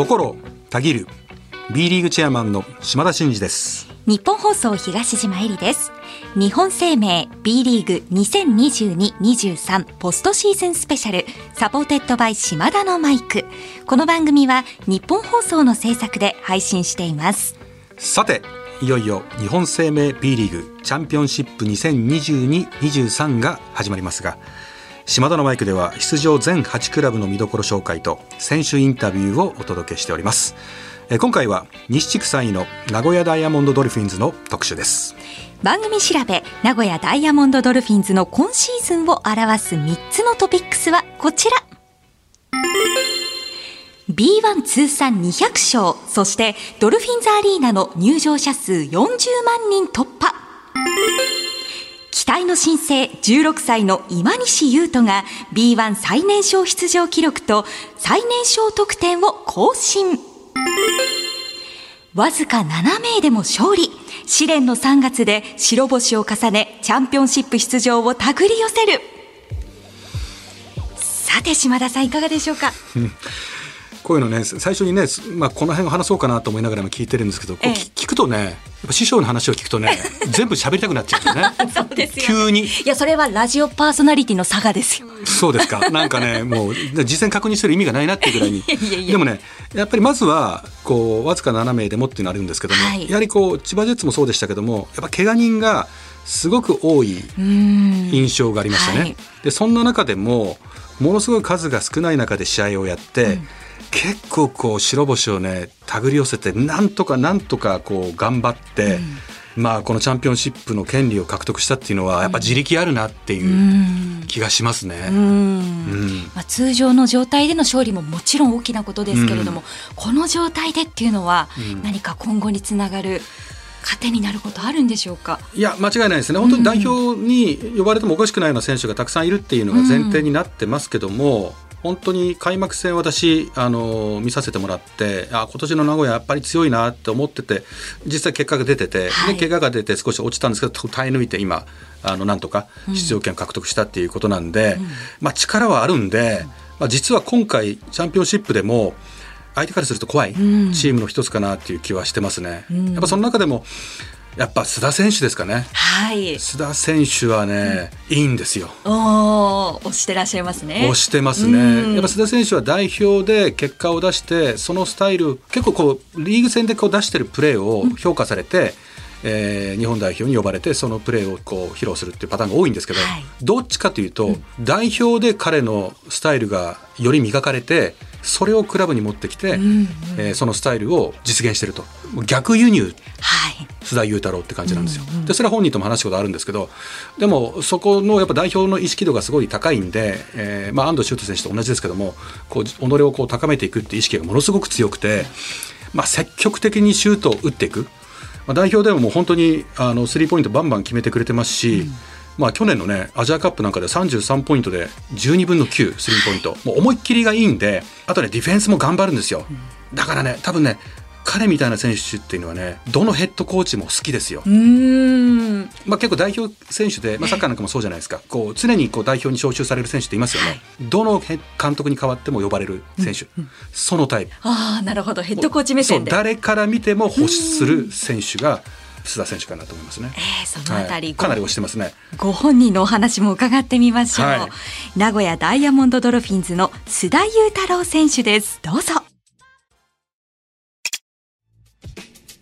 心たぎる。B リーグチェアマンの島田慎二です。ニッポン放送東島衣里です。日本生命 B リーグ2022-23ポストシーズンスペシャル supported by 島田のマイク。この番組はニッポン放送の制作で配信しています。さていよいよ日本生命 B リーグチャンピオンシップ2022-23が始まりますが島田のマイクでは出場全8クラブの見どころ紹介と選手インタビューをお届けしております。今回は西地区3位の名古屋ダイヤモンドドルフィンズの特集です。番組調べ名古屋ダイヤモンドドルフィンズの今シーズンを表す3つのトピックスはこちら。B1 通算200勝そしてドルフィンズアリーナの入場者数40万人突破。待の新星16歳の今西優斗が B1 最年少出場記録と最年少得点を更新。わずか7名でも勝利。試練の3月で白星を重ねチャンピオンシップ出場を手繰り寄せる。さて島田さんいかがでしょうか？こういうのね最初にね、まあ、この辺を話そうかなと思いながらも聞いてるんですけど、こう聞くとねやっぱ師匠の話を聞くとね 全部喋りたくなっちゃうん ですよね。そうですよ急に。いやそれはラジオパーソナリティの差がですよ。そうですか。なんかねもう実際確認する意味がないなっていうぐらいに。でもねやっぱりまずはこうわずか7名でもっていうのあるんですけども、はい。やはりこう千葉ジェッツもそうでしたけどもやっぱ怪我人がすごく多いうん。印象がありましたね。はい。でそんな中でもものすごい数が少ない中で試合をやって、結構こう白星をね手繰り寄せてなんとかなんとかこう頑張って、まあこのチャンピオンシップの権利を獲得したっていうのはやっぱ自力あるなっていううん。気がしますね。うん。うん。まあ、通常の状態での勝利ももちろん大きなことですけれども、この状態でっていうのはうん。何か今後につながる糧になることあるんでしょうか？いや間違いないですね。本当に代表に呼ばれてもおかしくないような選手がたくさんいるっていうのが前提になってますけども、本当に開幕戦私あの見させてもらってあ今年の名古屋やっぱり強いなって思ってて実際結果が出てて、はい。で怪我が出て少し落ちたんですけど耐え抜いて今あのなんとか出場権を獲得したっていうことなんで、まあ、力はあるんで、まあ、実は今回チャンピオンシップでも相手からすると怖いチん。ームの一つかなっていう気はしてますね。ん。やっぱその中でもやっぱ須田選手ですかね。はい。須田選手はね、いいんですよ。おお、押してらっしゃいますね。押してますうんね。やっぱ須田選手は代表で結果を出して、そのスタイル、結構こう、リーグ戦でこう出してるプレーを評価されて、えー日本代表に呼ばれてそのプレーをこう披露するっていうパターンが多いんですけど、はいどっちかというと、代表で彼のスタイルがより磨かれてそれをクラブに持ってきて、うんうんえーそのスタイルを実現してると逆輸入はい。須田雄太郎って感じなんですよ。でそれは本人とも話したことあるんですけどでもそこのやっぱ代表の意識度がすごい高いんで、えーまあ、安藤修斗選手と同じですけどもこう己をこう高めていくっていう意識がものすごく強くて、まあ、積極的にシュートを打っていく、まあ、代表でももう本当にあのスリーポイントバンバン決めてくれてますし、まあ、去年のねアジアカップなんかで33ポイントで12分の9スリーポイント。もう思いっきりがいいんであとねディフェンスも頑張るんですよ。だからね多分ね彼みたいな選手っていうのはねどのヘッドコーチも好きですよ。う、ーん。まあ、結構代表選手で、まあ、サッカーなんかもそうじゃないですか。こう常にこう代表に招集される選手っていますよね、どのヘ監督に代わっても呼ばれる選手、そのタイプ。ああ、なるほど。ヘッドコーチ目線誰から見ても欲する選手が須田選手かなと思いますね。えーそのあたり、はい。かなり推してますね。ご本人のお話も伺ってみましょう、はい。名古屋ダイヤモンドドルフィンズの須田雄太郎選手です。どうぞ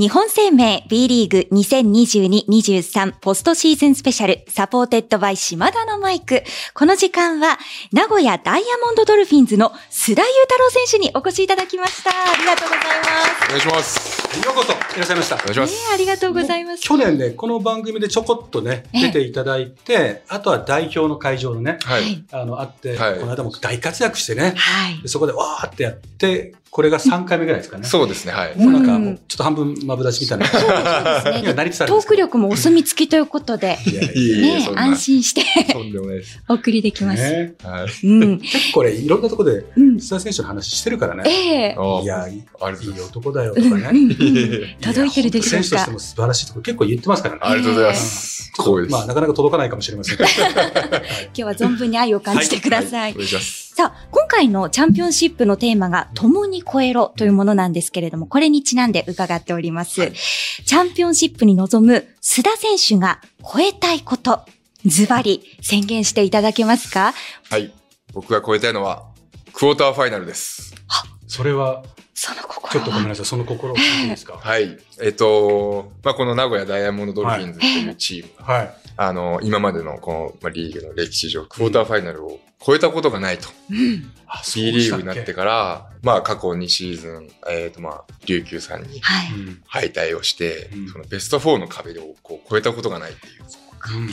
日本生命 B リーグ2022-23ポストシーズンスペシャル supported by 島田のマイク。この時間は名古屋ダイヤモンドドルフィンズの須田侑太郎選手にお越しいただきました。ありがとうございます。お願いします。ようこそいらっしゃいましたお。願いしまえす。ーありがとうございます。去年ね、この番組でちょこっとね、ええ出ていただいて、あとは代表の会場のね、はい。あの、あって、はいこの間も大活躍してね、はいで。そこでわーってやって、これが3回目ぐらいですかね。そうですね。はい。なんかもう、ちょっと半分マブダチみたいな。そうですにはなりつつあるんトーク力もお墨付きということで、ねそんな安心してとんでもないです。お送りできます。結構ね、いろんなところで、うん。須田選手の話してるからね。ええあいや、いい男だよとかね。届いてるでしょうか選手として。も素晴らしいところ結構言ってますからね。ありがとうございます。まあ、なかなか届かないかもしれませんけど。今日は存分に愛を感じてください。はお願いします。さあ、今回のチャンピオンシップのテーマが共に超えろというものなんですけれども、これにちなんで伺っております。チャンピオンシップに臨む須田選手が超えたいこと、ズバリ宣言していただけますか？はい。僕が超えたいのは、クォーターファイナルです。それは、その心は？ちょっとごめんなさい、その心を聞いていいですか？はい。えっと、まあ、この名古屋ダイヤモンドドルフィンズっていうチーム、はい。あの、今までのこの、まあ、リーグの歴史上、クォーターファイナルを超えたことがないと。うん。あ B リーグになってから、まあ、過去2シーズン、えっ、と、まあ、琉球さんに敗退をして、うんそのベスト4の壁をこう超えたことがないっていううん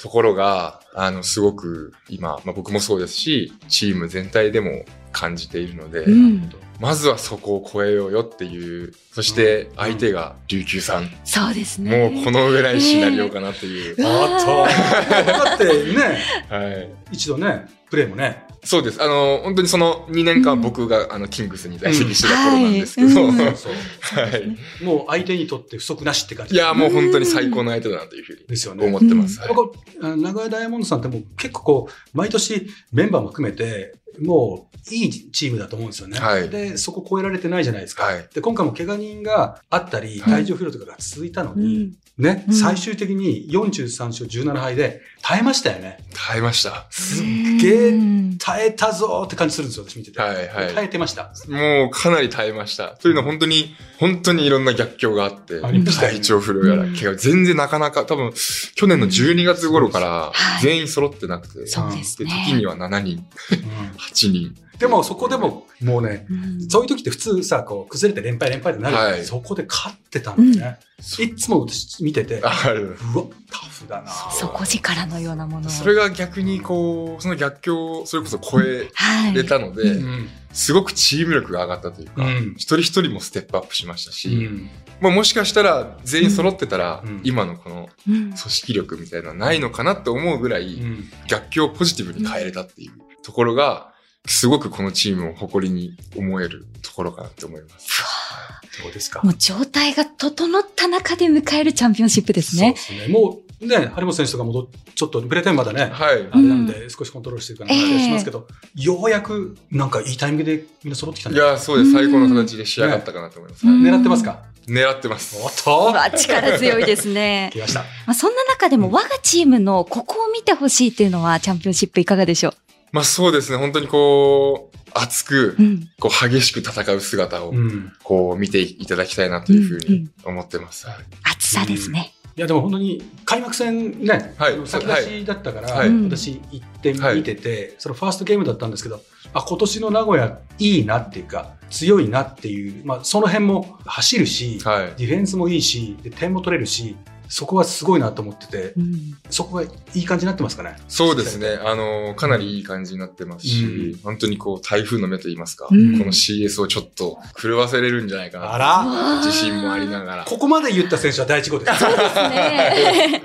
ところが、あの、すごく今、まあ、僕もそうですし、チーム全体でも感じているので、うん。まずはそこを超えようよっていう、そして相手が琉球さん、そうですね。もうこのぐらいシナリオかなっていう。うわあった。だってね、はい。一度ね、プレーもね、そうです。あの、本当にその2年間僕が、あの、キングスに在籍してた頃なんですけど、うん はいそうはい。もう相手にとって不足なしって感じ。いや、もう本当に最高の相手だなというふうにですよね。思ってます。はい僕あの名古屋ダイヤモンドさんってもう結構こう、毎年メンバーも含めて、もういいチームだと思うんですよね。はいで、そこ超えられてないじゃないですか。はいで、今回も怪我人があったり、はい体調不良とかが続いたのうに、ん。ね、うん最終的に43勝17敗で耐えましたよね。耐えました。すっげえうん耐えたぞーって感じするんですよ、私見てて。はいはい耐えてました。もうかなり耐えました。というのは本当に、本当にいろんな逆境があって、ありましたよね体調不良やら、うん怪我、全然なかなか、多分、去年の12月頃からはい全員揃ってなくて、そうですで、ね。時には7人、うん 8人。でもそこでも、もうね、うん。そういう時って普通さ、こう、崩れて連敗連敗ってなる、はい。そこで勝ってたんだよね。そいつも私見てて、ある。うわ、タフだな。底力のようなものを。それが逆にこう、その逆境をそれこそ超えはい。れたので、うん。すごくチーム力が上がったというか、うん。一人一人もステップアップしましたし、うん。まあ、もしかしたら全員揃ってたら、うん。今のこのうん。組織力みたいなのはないのかなって思うぐらい、うん。逆境をポジティブに変えれたっていうところが、すごくこのチームを誇りに思えるところかなって思います。そうですか？もう状態が整った中で迎えるチャンピオンシップですね。そうですね。もうね、張本選手とかもどちょっとブレテンまだね、はい。あれなんで少しコントロールしてるかなしますけど、ようやくなんかいいタイミングでみんな揃ってきたんじゃないいや、そうです。最高の形で仕上がったかなと思います。うんはい狙ってますか？狙ってます。おっと力強いですね 来。ました。まあ、そんな中でも我がチームのここを見てほしいっていうのはチャンピオンシップいかがでしょまあそうですね。本当にこう、熱く。こう激しく戦う姿を、うん。こう見ていただきたいなというふうに思ってます。はい熱さですね。いやでも本当に開幕戦ね、はい先出しだったから、はい私行ってはい見てて、そのファーストゲームだったんですけど、あ、今年の名古屋いいなっていうか、強いなっていう、まあその辺も走るし、はい。ディフェンスもいいし、で点も取れるし、そこはすごいなと思ってて、うん。そこがいい感じになってますかね？そうですね。あの、かなりいい感じになってますし、うん本当にこう、台風の目といいますか、うんこの CS をちょっと狂わせれるんじゃないかな。あら、自信もありながら。ここまで言った選手は第一号です。そうですね。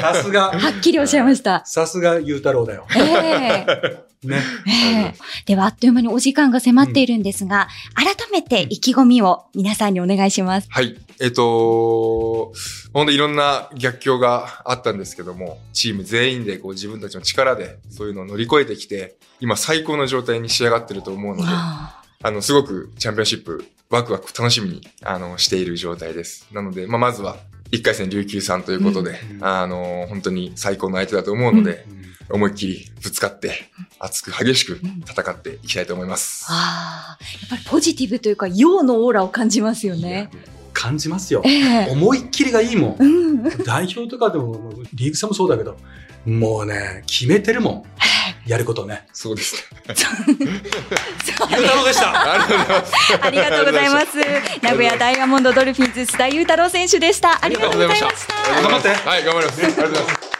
さすが、はっきりおっしゃいました。さすがゆうたろうだよ。ええね。ええでは、あっという間にお時間が迫っているんですが、改めて意気込みを皆さんにお願いします。はい。えっと、本当いろんな逆境があったんですけども、チーム全員でこう自分たちの力でそういうのを乗り越えてきて、今最高の状態に仕上がってると思うので、ああの、すごくチャンピオンシップ、ワクワク楽しみに、あの、している状態です。なので、まあ、まずは、1回戦琉球さんということで、うんあの、本当に最高の相手だと思うので、思いっきりぶつかって、熱く激しく戦っていきたいと思います。あーやっぱりポジティブというか、陽のオーラを感じますよね。感じますよえ。え思いっきりがいいもん。うん。代表とかでも、リーグ戦もそうだけど、もうね、決めてるもん。やることね。そうですね。ゆうたろうでした。ありがとうございます。ありがとうございます。名古屋ダイヤモンドドルフィンズ須田裕太郎選手でした。ありがとうございました。頑張ってはい、頑張ります。ありがとうございます。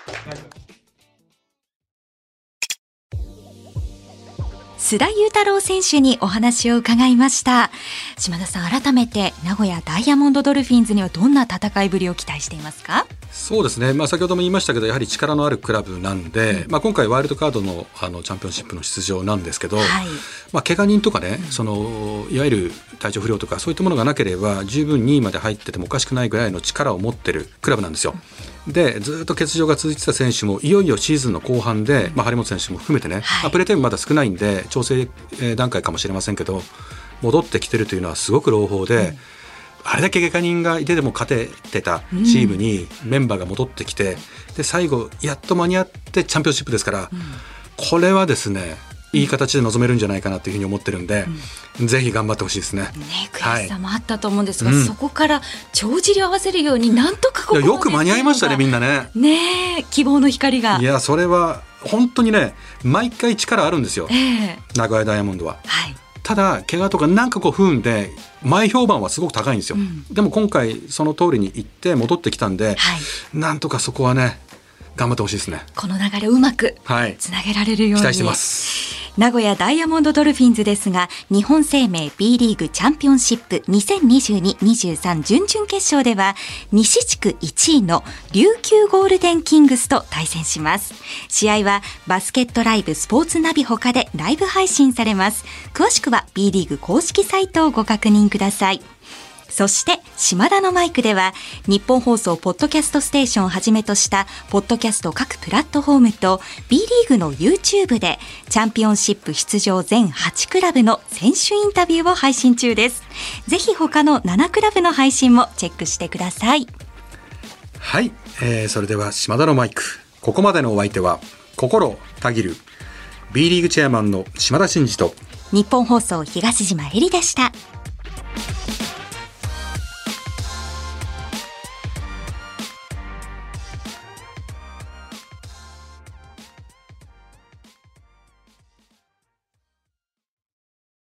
須田裕太郎選手にお話を伺いました。島田さん、改めて名古屋ダイヤモンドドルフィンズにはどんな戦いぶりを期待していますか？そうですね、まあ、先ほども言いましたけど、やはり力のあるクラブなんで、まあ、今回、ワイルドカードのあのチャンピオンシップの出場なんですけど、はい。まあ、怪我人とかね、そのいわゆる体調不良とか、そういったものがなければ、十分2位まで入っててもおかしくないぐらいの力を持ってるクラブなんですよ。でずっと欠場が続いてた選手もいよいよシーズンの後半で、まあ、張本選手も含めてね、はい。まあ、プレータイムまだ少ないんで調整えー段階かもしれませんけど戻ってきてるというのはすごく朗報で、あれだけ怪我人がいてでも勝ててたチームにメンバーが戻ってきてで最後やっと間に合ってチャンピオンシップですから、これはですねいい形で臨めるんじゃないかなというふうに思ってるんで、ぜひ頑張ってほしいですね。ね、悔しさもあったと思うんですが、はいうんそこから帳尻を合わせるようになんとかここよく間に合いましたねみんな。なね。ねえ希望の光がい。やそれは本当にね毎回力あるんですよええ名古屋ダイヤモンドは。はい。ただ怪我とかなんかこう不運で前評判はすごく高いんですよ、うんでも今回その通りに行って戻ってきたんで、はい。なんとかそこはね頑張ってほしいですねこの流れをうまくはいつなげられるように。期待してます名古屋ダイヤモンドドルフィンズですが、日本生命 B リーグチャンピオンシップ2022-23準々決勝では、西地区1位の琉球ゴールデンキングスと対戦します。試合はバスケットライブスポーツナビ他でライブ配信されます。詳しくは B リーグ公式サイトをご確認ください。そして、島田のマイクでは、日本放送ポッドキャストステーションをはじめとした、ポッドキャスト各プラットフォームと、B リーグの YouTube で、チャンピオンシップ出場全8クラブの選手インタビューを配信中です。ぜひ他の7クラブの配信もチェックしてください。はい、えーそれでは島田のマイクここまでのお相手は心たぎる B リーグチェアマンの島田真二と日本放送東島えりでした。